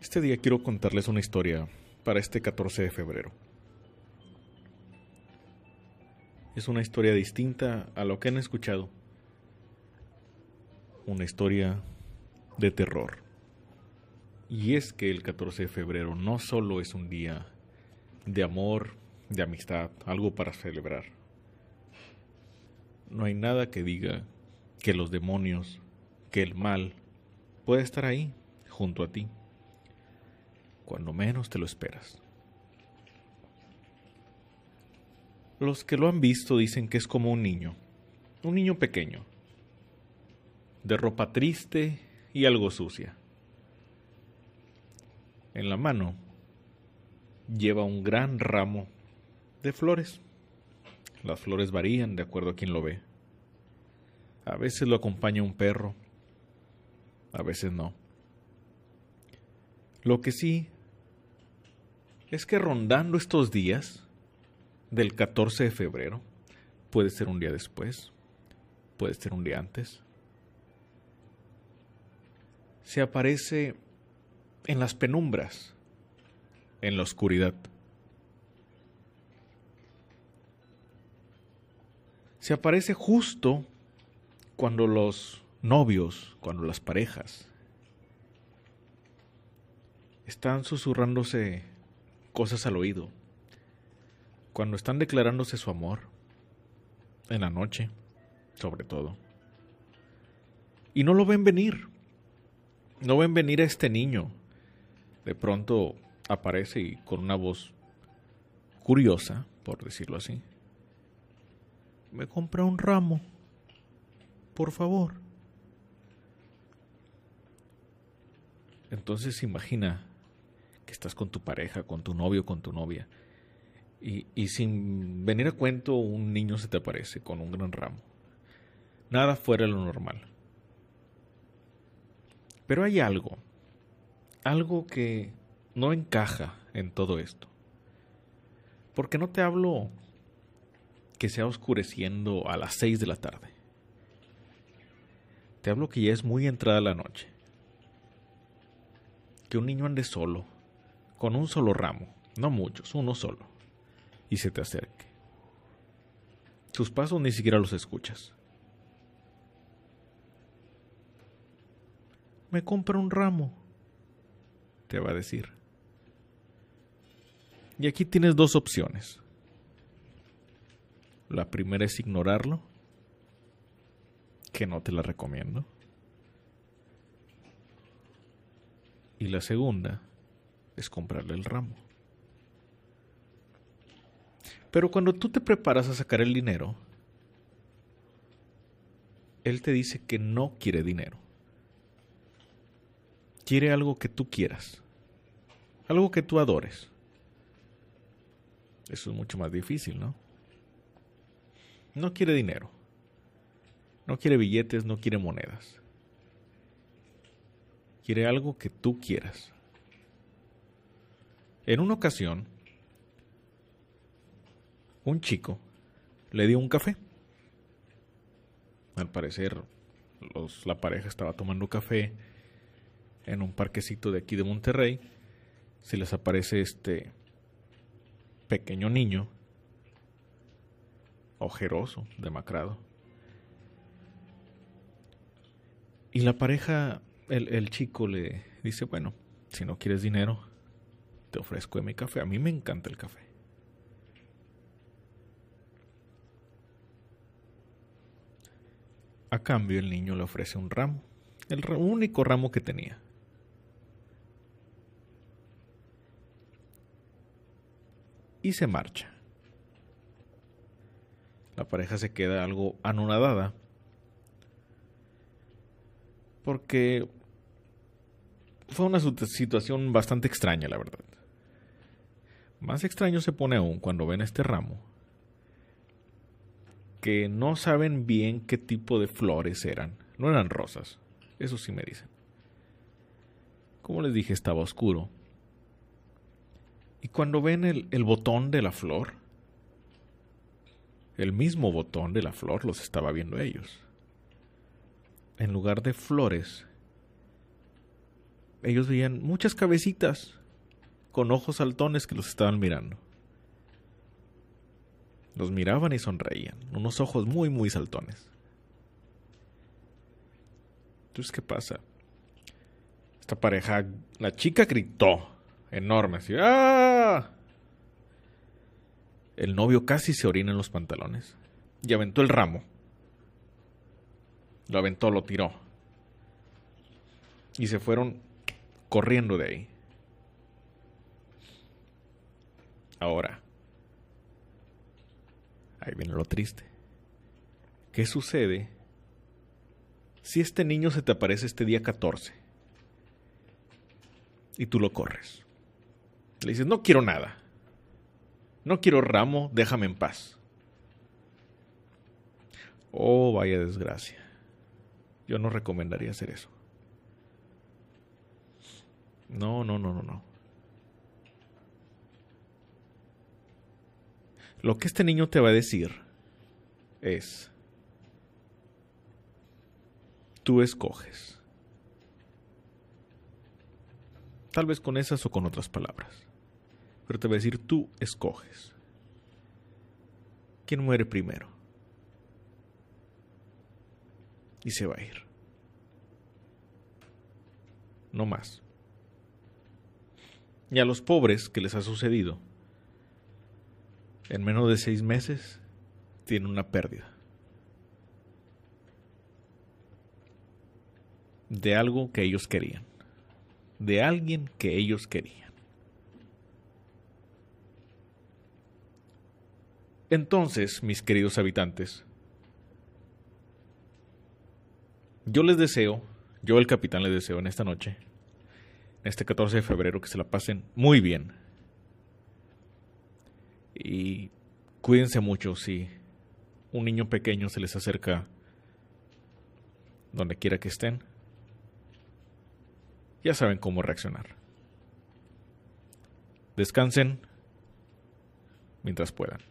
Este día quiero contarles una historia para este 14 de febrero. Es una historia distinta a lo que han escuchado. Una historia de terror. Y es que el 14 de febrero no solo es un día de amor, de amistad, algo para celebrar. No hay nada que diga que los demonios, que el mal puede estar ahí, junto a ti, cuando menos te lo esperas. Los que lo han visto dicen que es como un niño, un niño pequeño, de ropa triste y algo sucia. En la mano lleva un gran ramo de flores. Las flores varían de acuerdo a quien lo ve. A veces lo acompaña un perro, a veces no. Lo que sí es que rondando estos días del 14 de febrero, puede ser un día después, puede ser un día antes, se aparece en las penumbras, en la oscuridad. Se aparece justo cuando los novios, cuando las parejas están susurrándose cosas al oído, cuando están declarándose su amor, en la noche, sobre todo, y no lo ven venir, no ven venir a este niño, de pronto aparece y con una voz curiosa, por decirlo así, me compra un ramo, por favor. Entonces imagina que estás con tu pareja, con tu novio, con tu novia, y, y sin venir a cuento un niño se te aparece con un gran ramo. Nada fuera de lo normal. Pero hay algo, algo que no encaja en todo esto. Porque no te hablo que sea oscureciendo a las seis de la tarde. Te hablo que ya es muy entrada la noche. Que un niño ande solo, con un solo ramo, no muchos, uno solo, y se te acerque. Sus pasos ni siquiera los escuchas. Me compra un ramo, te va a decir. Y aquí tienes dos opciones. La primera es ignorarlo, que no te la recomiendo. Y la segunda es comprarle el ramo. Pero cuando tú te preparas a sacar el dinero, él te dice que no quiere dinero. Quiere algo que tú quieras. Algo que tú adores. Eso es mucho más difícil, ¿no? No quiere dinero. No quiere billetes, no quiere monedas. Quiere algo que tú quieras. En una ocasión, un chico le dio un café. Al parecer, la pareja estaba tomando café en un parquecito de aquí de Monterrey. Se les aparece este pequeño niño, ojeroso, demacrado. Y la pareja, el, el chico le dice, bueno, si no quieres dinero, te ofrezco mi café. A mí me encanta el café. A cambio, el niño le ofrece un ramo, el único ramo que tenía. Y se marcha. La pareja se queda algo anonadada porque fue una situación bastante extraña, la verdad. Más extraño se pone aún cuando ven este ramo, que no saben bien qué tipo de flores eran. No eran rosas, eso sí me dicen. Como les dije, estaba oscuro. Y cuando ven el, el botón de la flor, el mismo botón de la flor los estaba viendo ellos. En lugar de flores, ellos veían muchas cabecitas con ojos saltones que los estaban mirando. Los miraban y sonreían, unos ojos muy, muy saltones. Entonces, ¿qué pasa? Esta pareja, la chica gritó enorme, así, ¡ah! El novio casi se orina en los pantalones y aventó el ramo. Lo aventó, lo tiró. Y se fueron corriendo de ahí. Ahora, ahí viene lo triste. ¿Qué sucede si este niño se te aparece este día 14 y tú lo corres? Le dices, no quiero nada. No quiero ramo, déjame en paz. Oh, vaya desgracia. Yo no recomendaría hacer eso. No, no, no, no, no. Lo que este niño te va a decir es, tú escoges. Tal vez con esas o con otras palabras. Pero te va a decir, tú escoges. ¿Quién muere primero? Y se va a ir. No más. Y a los pobres que les ha sucedido, en menos de seis meses, tienen una pérdida. De algo que ellos querían. De alguien que ellos querían. Entonces, mis queridos habitantes, yo les deseo, yo el capitán les deseo en esta noche, este 14 de febrero, que se la pasen muy bien. Y cuídense mucho si un niño pequeño se les acerca donde quiera que estén. Ya saben cómo reaccionar. Descansen mientras puedan.